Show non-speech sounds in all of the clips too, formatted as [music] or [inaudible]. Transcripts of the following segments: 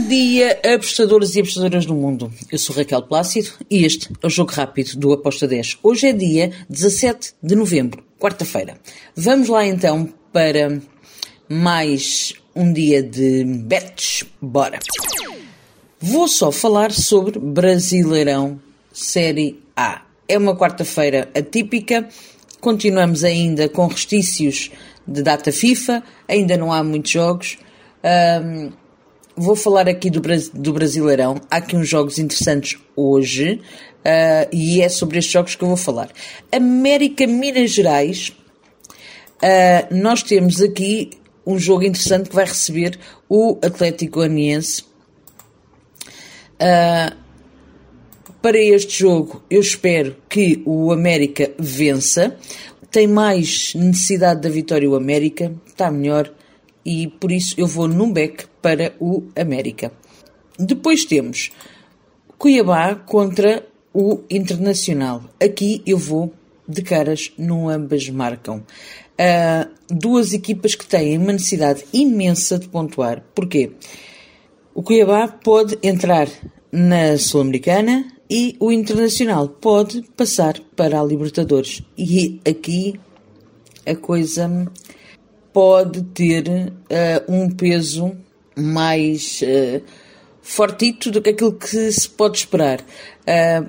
Bom dia, apostadores e apostadoras do mundo. Eu sou Raquel Plácido e este é o Jogo Rápido do Aposta 10. Hoje é dia 17 de novembro, quarta-feira. Vamos lá então para mais um dia de bets. Bora! Vou só falar sobre Brasileirão Série A. É uma quarta-feira atípica. Continuamos ainda com restícios de data FIFA. Ainda não há muitos jogos. Um, vou falar aqui do, do Brasileirão. Há aqui uns jogos interessantes hoje uh, e é sobre estes jogos que eu vou falar. América Minas Gerais. Uh, nós temos aqui um jogo interessante que vai receber o Atlético Aniense. Uh, para este jogo, eu espero que o América vença. Tem mais necessidade da vitória o América, está melhor e por isso eu vou num back para o América. Depois temos Cuiabá contra o Internacional. Aqui eu vou de caras, não ambas marcam. Uh, duas equipas que têm uma necessidade imensa de pontuar. Porquê? O Cuiabá pode entrar na Sul-Americana e o Internacional pode passar para a Libertadores. E aqui a coisa pode ter uh, um peso mais uh, fortito do que aquilo que se pode esperar. Uh,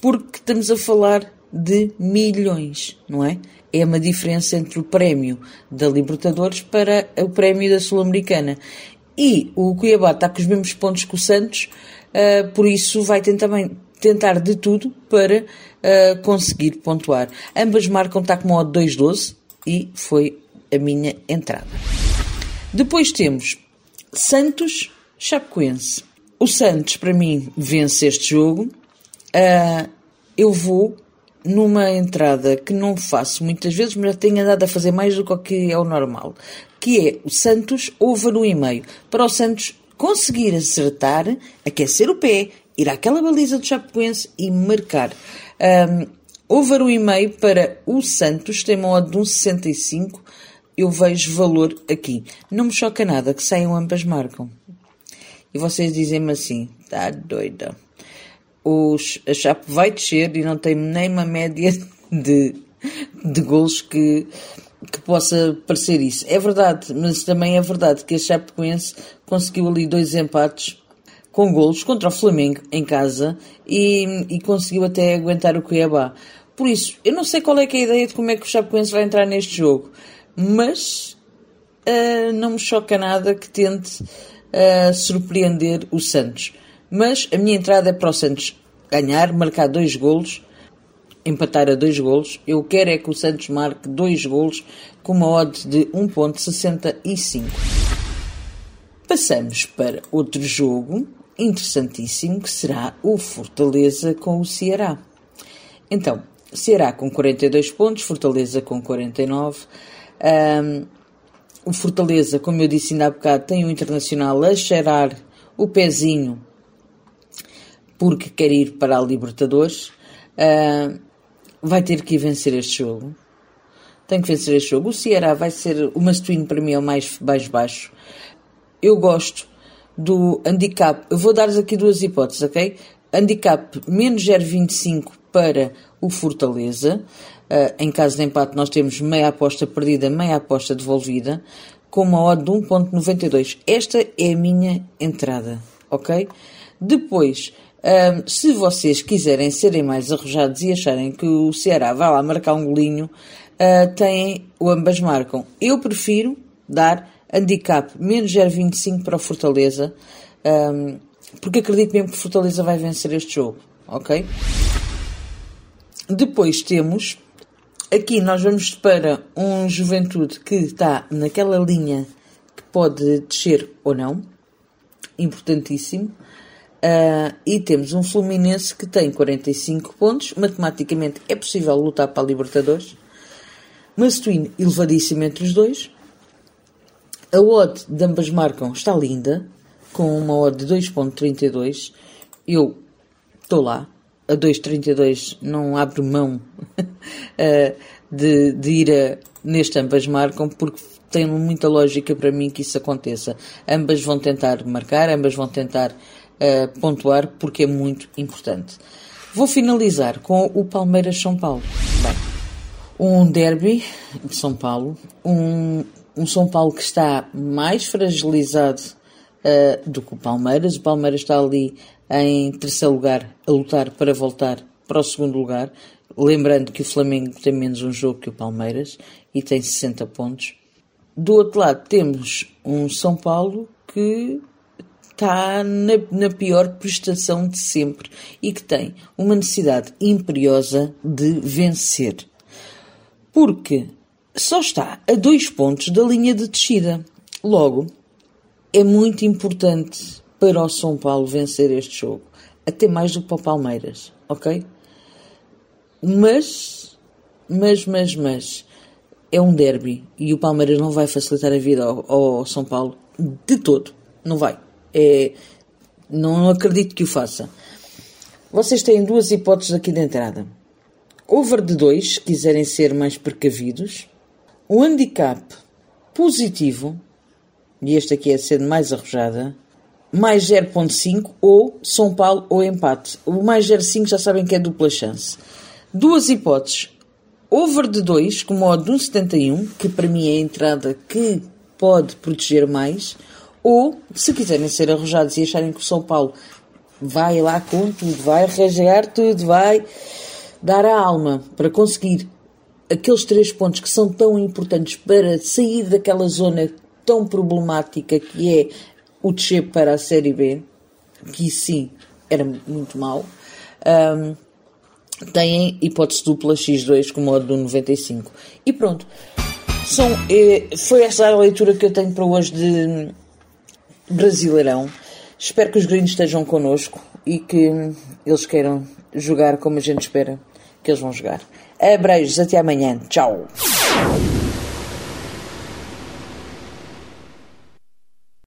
porque estamos a falar de milhões, não é? É uma diferença entre o prémio da Libertadores para o prémio da Sul-Americana. E o Cuiabá está com os mesmos pontos que o Santos, uh, por isso vai tentar, tentar de tudo para uh, conseguir pontuar. Ambas marcam está com modo 2-12 e foi a minha entrada. Depois temos Santos Chapecoense. O Santos, para mim, vence este jogo. Uh, eu vou numa entrada que não faço muitas vezes, mas tenho andado a fazer mais do que é o normal, que é o Santos over no e-mail. Para o Santos conseguir acertar, aquecer o pé, ir àquela baliza do Chapecoense e marcar. Um, over o e-mail para o Santos, tem uma odd de 1,65 eu vejo valor aqui. Não me choca nada que saiam ambas marcam. E vocês dizem-me assim, tá doida. Os, a Chape vai descer e não tem nem uma média [laughs] de, de gols que, que possa parecer isso. É verdade, mas também é verdade que a Chapecoense conseguiu ali dois empates com golos contra o Flamengo em casa e, e conseguiu até aguentar o Cuiabá. Por isso, eu não sei qual é, é a ideia de como é que o Chapecoense vai entrar neste jogo mas uh, não me choca nada que tente uh, surpreender o Santos. Mas a minha entrada é para o Santos ganhar, marcar dois golos, empatar a dois golos. Eu quero é que o Santos marque dois golos com uma odd de 1.65. Passamos para outro jogo interessantíssimo que será o Fortaleza com o Ceará. Então, Ceará com 42 pontos, Fortaleza com 49. Um, o Fortaleza, como eu disse ainda há bocado, tem o Internacional a cheirar o pezinho porque quer ir para a Libertadores. Uh, vai ter que vencer este jogo. Tem que vencer este jogo. O Ceará vai ser o must-win para mim é o mais, mais baixo. Eu gosto do handicap. Eu vou dar-vos aqui duas hipóteses, ok? Handicap menos 0,25 para o Fortaleza. Uh, em caso de empate, nós temos meia aposta perdida, meia aposta devolvida, com uma odd de 1.92. Esta é a minha entrada, ok? Depois, um, se vocês quiserem serem mais arrojados e acharem que o Ceará vai lá marcar um golinho, uh, têm ambas marcam. Eu prefiro dar handicap menos 0,25 para o Fortaleza, um, porque acredito mesmo que o Fortaleza vai vencer este jogo, ok? Depois temos Aqui nós vamos para um Juventude que está naquela linha que pode descer ou não, importantíssimo. Uh, e temos um Fluminense que tem 45 pontos, matematicamente é possível lutar para a Libertadores. Mastuíno elevadíssimo entre os dois. A odd de ambas marcam está linda, com uma odd de 2.32. Eu estou lá, a 2,32 não abre mão uh, de, de, ir a, neste ambas marcam, porque tem muita lógica para mim que isso aconteça. Ambas vão tentar marcar, ambas vão tentar uh, pontuar, porque é muito importante. Vou finalizar com o Palmeiras-São Paulo. Bem, um derby de São Paulo, um, um São Paulo que está mais fragilizado uh, do que o Palmeiras. O Palmeiras está ali em terceiro lugar a lutar para voltar para o segundo lugar. Lembrando que o Flamengo tem menos um jogo que o Palmeiras e tem 60 pontos. Do outro lado temos um São Paulo que está na, na, pior prestação de sempre e que tem uma necessidade imperiosa de vencer. Porque só está a dois pontos da linha de descida. Logo, é muito importante para o São Paulo vencer este jogo, até mais do que para o Palmeiras, ok? Mas, mas, mas, mas, é um derby e o Palmeiras não vai facilitar a vida ao, ao São Paulo de todo. Não vai. É, não acredito que o faça. Vocês têm duas hipóteses aqui de entrada. Over de 2, se quiserem ser mais precavidos. O handicap positivo, e este aqui é sendo mais arrojada, mais 0.5 ou São Paulo ou empate. O mais 0.5 já sabem que é dupla chance. Duas hipóteses. Over de 2, com modo de 1,71, que para mim é a entrada que pode proteger mais ou, se quiserem ser arrojados e acharem que o São Paulo vai lá com tudo, vai rasgar tudo, vai dar a alma para conseguir aqueles três pontos que são tão importantes para sair daquela zona tão problemática que é o descer para a Série B, que sim era muito mau, um, têm hipótese dupla X2 com modo do 95. E pronto. São, é, foi essa a leitura que eu tenho para hoje de Brasileirão. Espero que os gringos estejam connosco e que eles queiram jogar como a gente espera que eles vão jogar. Abreijos, até amanhã. Tchau.